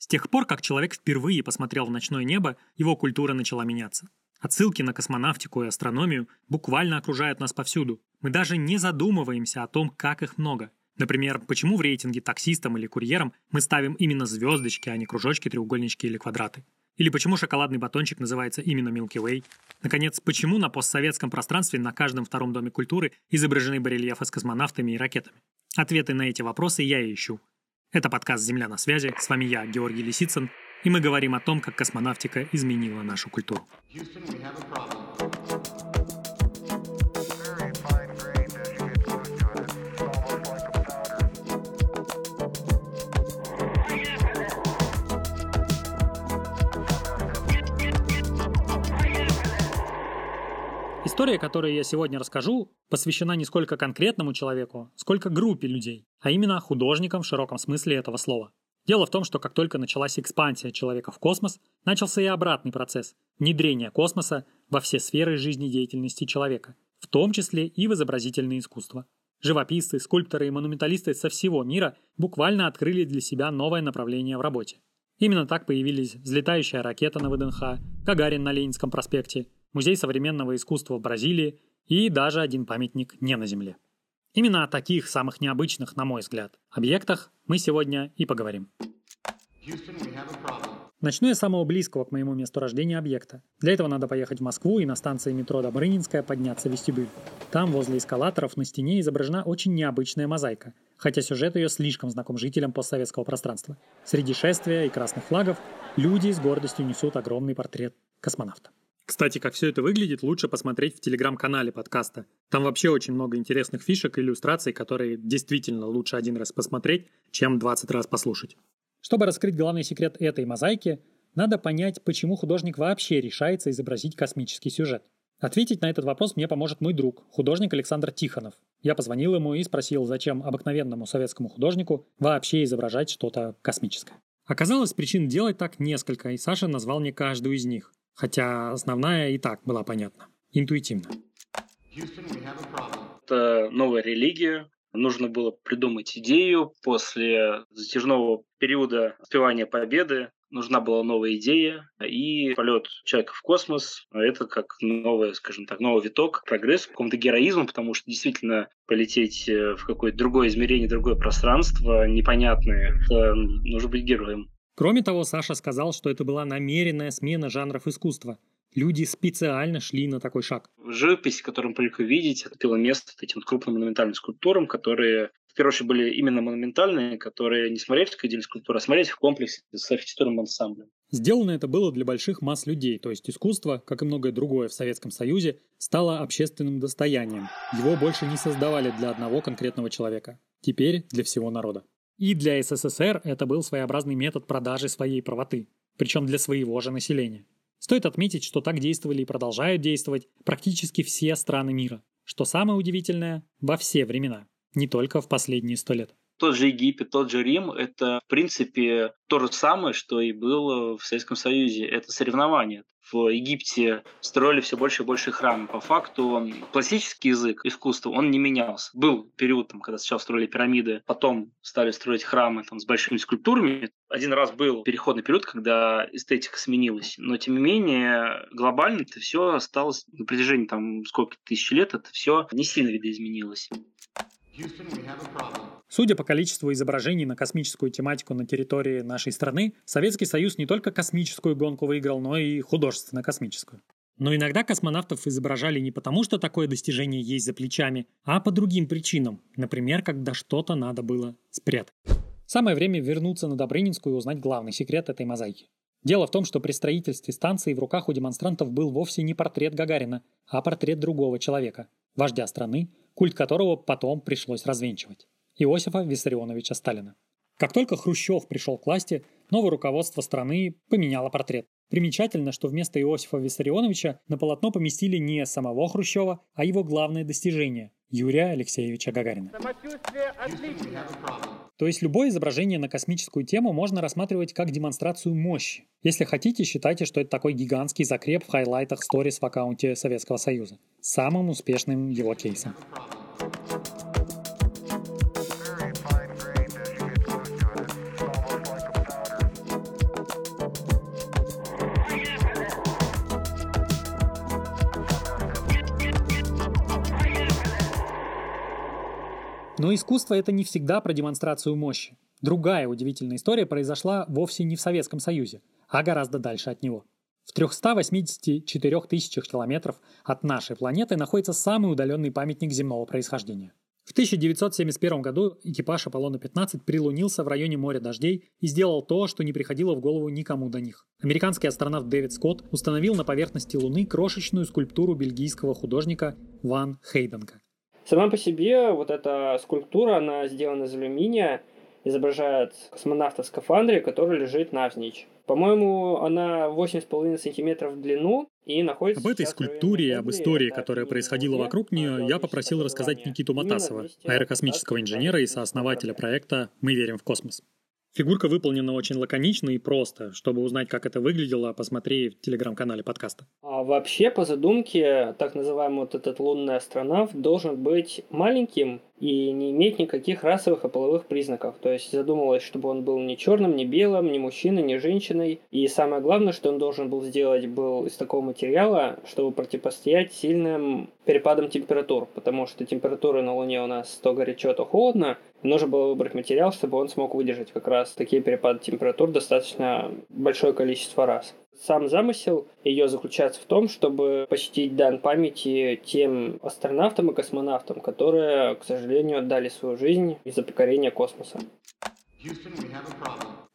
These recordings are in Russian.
С тех пор, как человек впервые посмотрел в ночное небо, его культура начала меняться. Отсылки на космонавтику и астрономию буквально окружают нас повсюду. Мы даже не задумываемся о том, как их много. Например, почему в рейтинге таксистам или курьерам мы ставим именно звездочки, а не кружочки, треугольнички или квадраты. Или почему шоколадный батончик называется именно Milky Way. Наконец, почему на постсоветском пространстве на каждом втором доме культуры изображены барельефы с космонавтами и ракетами. Ответы на эти вопросы я и ищу. Это подкаст «Земля на связи». С вами я, Георгий Лисицын, и мы говорим о том, как космонавтика изменила нашу культуру. История, которую я сегодня расскажу, посвящена не сколько конкретному человеку, сколько группе людей, а именно художникам в широком смысле этого слова. Дело в том, что как только началась экспансия человека в космос, начался и обратный процесс – внедрение космоса во все сферы жизнедеятельности человека, в том числе и в изобразительное искусство. Живописцы, скульпторы и монументалисты со всего мира буквально открыли для себя новое направление в работе. Именно так появились взлетающая ракета на ВДНХ, Гагарин на Ленинском проспекте – Музей современного искусства в Бразилии и даже один памятник не на Земле. Именно о таких самых необычных, на мой взгляд, объектах мы сегодня и поговорим. Начну я с самого близкого к моему месту рождения объекта. Для этого надо поехать в Москву и на станции метро Добрынинская подняться в вестибюль. Там, возле эскалаторов, на стене изображена очень необычная мозаика, хотя сюжет ее слишком знаком жителям постсоветского пространства. Среди шествия и красных флагов люди с гордостью несут огромный портрет космонавта. Кстати, как все это выглядит, лучше посмотреть в телеграм-канале подкаста. Там вообще очень много интересных фишек и иллюстраций, которые действительно лучше один раз посмотреть, чем 20 раз послушать. Чтобы раскрыть главный секрет этой мозаики, надо понять, почему художник вообще решается изобразить космический сюжет. Ответить на этот вопрос мне поможет мой друг, художник Александр Тихонов. Я позвонил ему и спросил, зачем обыкновенному советскому художнику вообще изображать что-то космическое. Оказалось, причин делать так несколько, и Саша назвал мне каждую из них. Хотя основная и так была понятна. Интуитивно. Это новая религия. Нужно было придумать идею после затяжного периода успевания победы. Нужна была новая идея, и полет человека в космос – это как новый, скажем так, новый виток, прогресс, какому-то героизму, потому что действительно полететь э, в какое-то другое измерение, другое пространство непонятное, это нужно быть героем. Кроме того, Саша сказал, что это была намеренная смена жанров искусства. Люди специально шли на такой шаг. Живопись, которую мы привыкли видеть, отпила место этим крупным монументальным скульптурам, которые в первую очередь были именно монументальные, которые не смотреть как отдельные скульптуры, а смотреть в комплексе с архитектурным ансамблем. Сделано это было для больших масс людей, то есть искусство, как и многое другое в Советском Союзе, стало общественным достоянием. Его больше не создавали для одного конкретного человека. Теперь для всего народа. И для СССР это был своеобразный метод продажи своей правоты, причем для своего же населения. Стоит отметить, что так действовали и продолжают действовать практически все страны мира, что самое удивительное – во все времена, не только в последние сто лет тот же Египет, тот же Рим – это, в принципе, то же самое, что и было в Советском Союзе. Это соревнование. В Египте строили все больше и больше храмов. По факту классический язык искусства, он не менялся. Был период, там, когда сначала строили пирамиды, потом стали строить храмы там, с большими скульптурами. Один раз был переходный период, когда эстетика сменилась. Но, тем не менее, глобально это все осталось на протяжении там, сколько тысяч лет, это все не сильно видоизменилось. Судя по количеству изображений на космическую тематику на территории нашей страны, Советский Союз не только космическую гонку выиграл, но и художественно-космическую. Но иногда космонавтов изображали не потому, что такое достижение есть за плечами, а по другим причинам, например, когда что-то надо было спрятать. Самое время вернуться на Добрынинскую и узнать главный секрет этой мозаики. Дело в том, что при строительстве станции в руках у демонстрантов был вовсе не портрет Гагарина, а портрет другого человека, вождя страны, культ которого потом пришлось развенчивать. Иосифа Виссарионовича Сталина. Как только Хрущев пришел к власти, новое руководство страны поменяло портрет. Примечательно, что вместо Иосифа Виссарионовича на полотно поместили не самого Хрущева, а его главное достижение – Юрия Алексеевича Гагарина. То есть любое изображение на космическую тему можно рассматривать как демонстрацию мощи. Если хотите, считайте, что это такой гигантский закреп в хайлайтах сторис в аккаунте Советского Союза. Самым успешным его кейсом. Но искусство это не всегда про демонстрацию мощи. Другая удивительная история произошла вовсе не в Советском Союзе, а гораздо дальше от него. В 384 тысячах километров от нашей планеты находится самый удаленный памятник земного происхождения. В 1971 году экипаж Аполлона-15 прилунился в районе моря дождей и сделал то, что не приходило в голову никому до них. Американский астронавт Дэвид Скотт установил на поверхности Луны крошечную скульптуру бельгийского художника Ван Хейденка. Сама по себе вот эта скульптура, она сделана из алюминия, изображает космонавта в скафандре, который лежит навзничь. По-моему, она 8,5 сантиметров в длину и находится... Об этой скульптуре и об истории, которая происходила вокруг нее, я попросил рассказать Никиту Матасова, аэрокосмического инженера и сооснователя проекта «Мы верим в космос». Фигурка выполнена очень лаконично и просто. Чтобы узнать, как это выглядело, посмотри в телеграм-канале подкаста. А вообще, по задумке, так называемый вот этот лунный астронавт должен быть маленьким и не иметь никаких расовых и половых признаков. То есть задумывалось, чтобы он был ни черным, ни белым, ни мужчиной, ни женщиной. И самое главное, что он должен был сделать, был из такого материала, чтобы противостоять сильным перепадам температур. Потому что температура на Луне у нас то горячо, то холодно. Нужно было выбрать материал, чтобы он смог выдержать как раз такие перепады температур достаточно большое количество раз. Сам замысел ее заключается в том, чтобы почтить дан памяти тем астронавтам и космонавтам, которые, к сожалению, отдали свою жизнь из-за покорения космоса.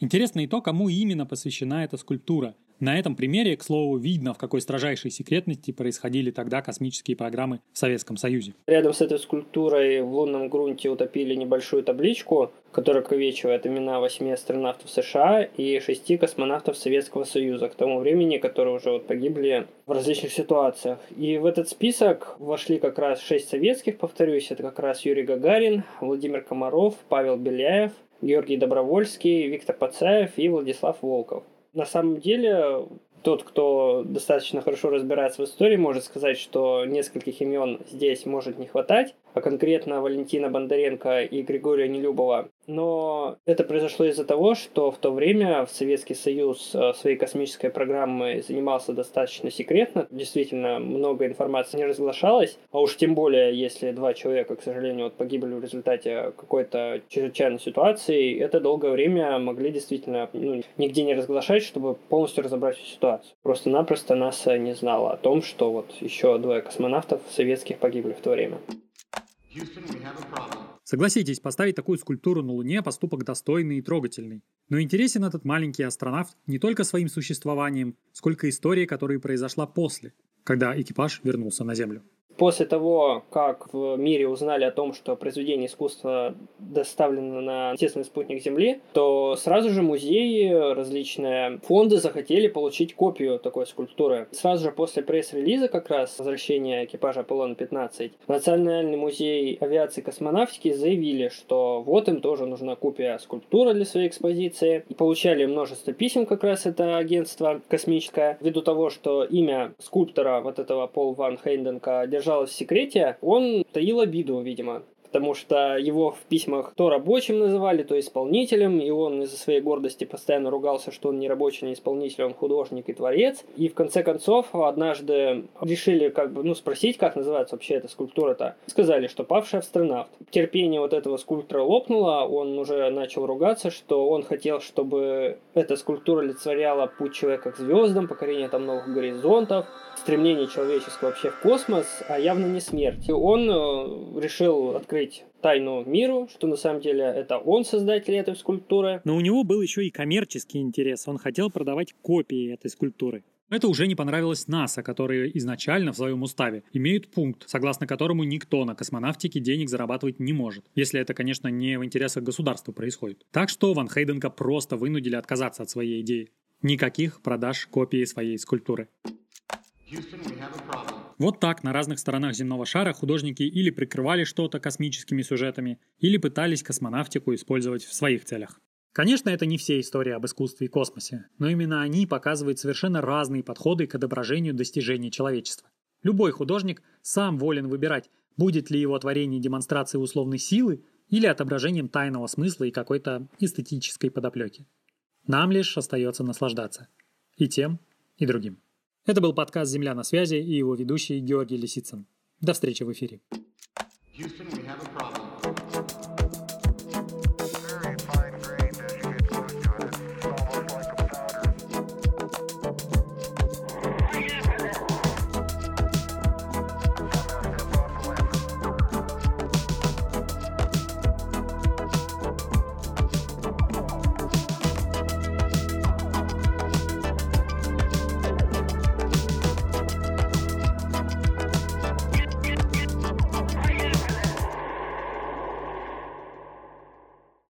Интересно и то, кому именно посвящена эта скульптура. На этом примере, к слову, видно, в какой строжайшей секретности происходили тогда космические программы в Советском Союзе. Рядом с этой скульптурой в лунном грунте утопили небольшую табличку, которая ковечивает имена восьми астронавтов США и шести космонавтов Советского Союза к тому времени, которые уже вот погибли в различных ситуациях. И в этот список вошли как раз шесть советских, повторюсь, это как раз Юрий Гагарин, Владимир Комаров, Павел Беляев, Георгий Добровольский, Виктор Пацаев и Владислав Волков. На самом деле, тот, кто достаточно хорошо разбирается в истории, может сказать, что нескольких имен здесь может не хватать, а конкретно Валентина Бондаренко и Григория Нелюбова. Но это произошло из-за того, что в то время в Советский Союз э, своей космической программой занимался достаточно секретно. Действительно, много информации не разглашалось. А уж тем более, если два человека, к сожалению, вот погибли в результате какой-то чрезвычайной ситуации, это долгое время могли действительно ну, нигде не разглашать, чтобы полностью разобрать всю ситуацию. Просто-напросто НАСА не знала о том, что вот еще двое космонавтов советских погибли в то время. Согласитесь, поставить такую скульптуру на Луне – поступок достойный и трогательный. Но интересен этот маленький астронавт не только своим существованием, сколько историей, которая произошла после, когда экипаж вернулся на Землю. После того, как в мире узнали о том, что произведение искусства доставлено на естественный спутник Земли, то сразу же музеи, различные фонды захотели получить копию такой скульптуры. Сразу же после пресс-релиза как раз возвращения экипажа Аполлон-15 Национальный музей авиации и космонавтики заявили, что вот им тоже нужна копия скульптуры для своей экспозиции. И получали множество писем как раз это агентство космическое, ввиду того, что имя скульптора вот этого Пол Ван Хейнденка держал держалось в секрете, он таил обиду, видимо потому что его в письмах то рабочим называли, то исполнителем, и он из-за своей гордости постоянно ругался, что он не рабочий, не исполнитель, он художник и творец. И в конце концов однажды решили как бы, ну, спросить, как называется вообще эта скульптура-то. Сказали, что павший астронавт. Терпение вот этого скульптора лопнуло, он уже начал ругаться, что он хотел, чтобы эта скульптура олицетворяла путь человека к звездам, покорение там новых горизонтов, стремление человеческого вообще в космос, а явно не смерть. И он э, решил открыть тайну миру, что на самом деле это он создатель этой скульптуры. Но у него был еще и коммерческий интерес. Он хотел продавать копии этой скульптуры. Это уже не понравилось НАСА, которые изначально в своем уставе имеют пункт, согласно которому никто на космонавтике денег зарабатывать не может, если это, конечно, не в интересах государства происходит. Так что Ван Хейденка просто вынудили отказаться от своей идеи. Никаких продаж копии своей скульптуры. Вот так на разных сторонах земного шара художники или прикрывали что-то космическими сюжетами, или пытались космонавтику использовать в своих целях. Конечно, это не все истории об искусстве и космосе, но именно они показывают совершенно разные подходы к отображению достижений человечества. Любой художник сам волен выбирать, будет ли его творение демонстрацией условной силы или отображением тайного смысла и какой-то эстетической подоплеки. Нам лишь остается наслаждаться. И тем, и другим. Это был подкаст «Земля на связи» и его ведущий Георгий Лисицын. До встречи в эфире. Houston,